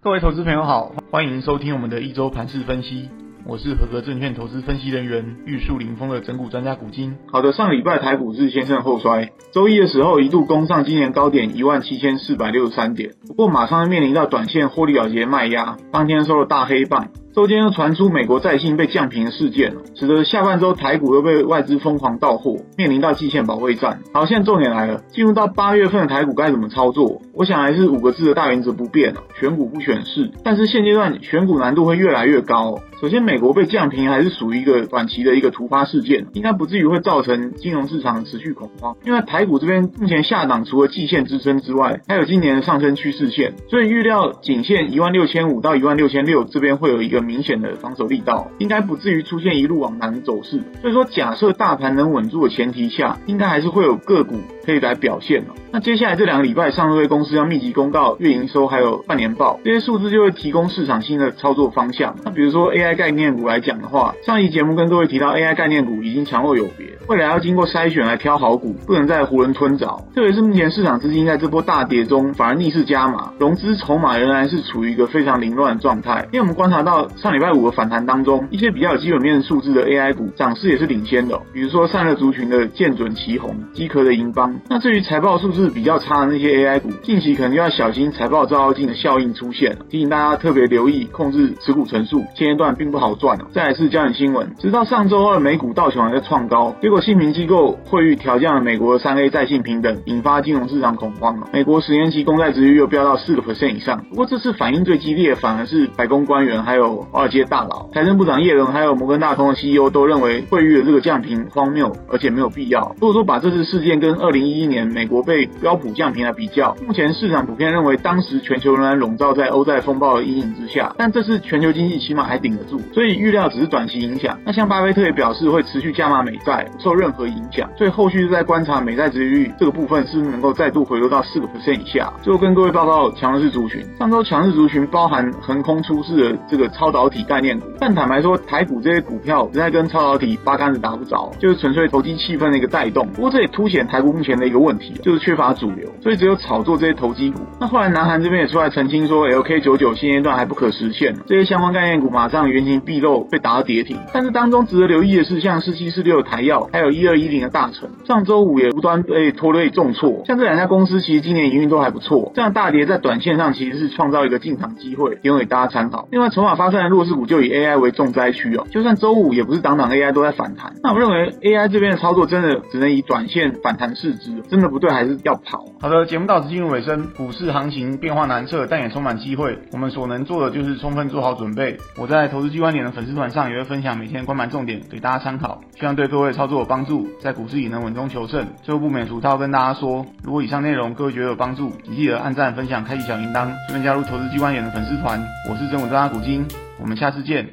各位投资朋友好，欢迎收听我们的一周盘势分析。我是合格证券投资分析人员玉树临风的整股专家古今。好的，上礼拜台股是先盛后衰，周一的时候一度攻上今年高点一万七千四百六十三点，不过马上面临到短线获利了结卖压，当天收了大黑棒。周间又传出美国债信被降评的事件，使得下半周台股又被外资疯狂到货，面临到季线保卫战。好，现在重点来了，进入到八月份的台股该怎么操作？我想还是五个字的大原则不变，选股不选市。但是现阶段选股难度会越来越高。首先，美国被降评还是属于一个短期的一个突发事件，应该不至于会造成金融市场持续恐慌。因为台股这边目前下档除了季线支撑之外，还有今年的上升趋势线，所以预料颈线一万六千五到一万六千六这边会有一个明显的防守力道，应该不至于出现一路往南走势。所以说，假设大盘能稳住的前提下，应该还是会有个股可以来表现。那接下来这两个礼拜，上市公司要密集公告月营收还有半年报，这些数字就会提供市场新的操作方向。那比如说 AI 概念股来讲的话，上一节目跟各位提到 AI 概念股已经强弱有别，未来要经过筛选来挑好股，不能再囫囵吞枣。特别是目前市场资金在这波大跌中反而逆势加码，融资筹码仍然是处于一个非常凌乱的状态。因为我们观察到上礼拜五的反弹当中，一些比较有基本面数字的 AI 股涨势也是领先的，比如说散热族群的建准、奇鋐、机壳的银邦。那至于财报数字比较差的那些 AI 股，近期可能就要小心财报照妖镜的效应出现了，提醒大家特别留意，控制持股成数，现阶段并不好赚哦。再来是焦点新闻，直到上周二美股道琼还在创高，结果信评机构惠誉调降了美国的三 A 债信平等，引发金融市场恐慌了。美国十年期公债殖率又飙到四个 percent 以上。不过这次反应最激烈，反而是白宫官员还有华尔街大佬，财政部长叶伦还有摩根大通的 CEO 都认为惠誉的这个降评荒谬，而且没有必要。如果说把这次事件跟二零一一年美国被标普降评来比较，目前市场普遍认为当时全球仍然笼罩在欧债风暴的阴影之下，但这次全球经济起码还顶得住，所以预料只是短期影响。那像巴菲特也表示会持续加码美债，不受任何影响，所以后续是在观察美债殖利率这个部分是不是能够再度回落到四个 percent 以下。最后跟各位报告强势族群，上周强势族群包含横空出世的这个超导体概念股，但坦白说台股这些股票实在跟超导体八竿子打不着，就是纯粹投机气氛的一个带动。不过这也凸显台股目前的一个问题，就是缺乏主流，所以只有炒作这些投机股。那后来南韩这边也出来澄清说，LK99 现阶段还不可实现，这些相关概念股马上原形毕露，被打到跌停。但是当中值得留意的是，像四七四六的台药，还有一二一零的大成，上周五也无端被拖累重挫。像这两家公司，其实今年营运都还不错，这样大跌在短线上其实是创造一个进场机会，提供给大家参考。另外，筹码发散的弱势股就以 AI 为重灾区哦，就算周五也不是档档 AI 都在反弹。那我认为 AI 这边的操作真的只能以短线反弹视之，真的不对还是要跑。好的，节目到此进入尾声。股市行情变化难测，但也充满机会。我们所能做的就是充分做好准备。我在投资机关点的粉丝团上也会分享每天关盘重点给大家参考，希望对各位操作有帮助，在股市也能稳中求胜。最后不免俗套跟大家说，如果以上内容各位觉得有帮助，请记得按赞、分享、开启小铃铛，顺便加入投资机关点的粉丝团。我是整股专家古今，我们下次见。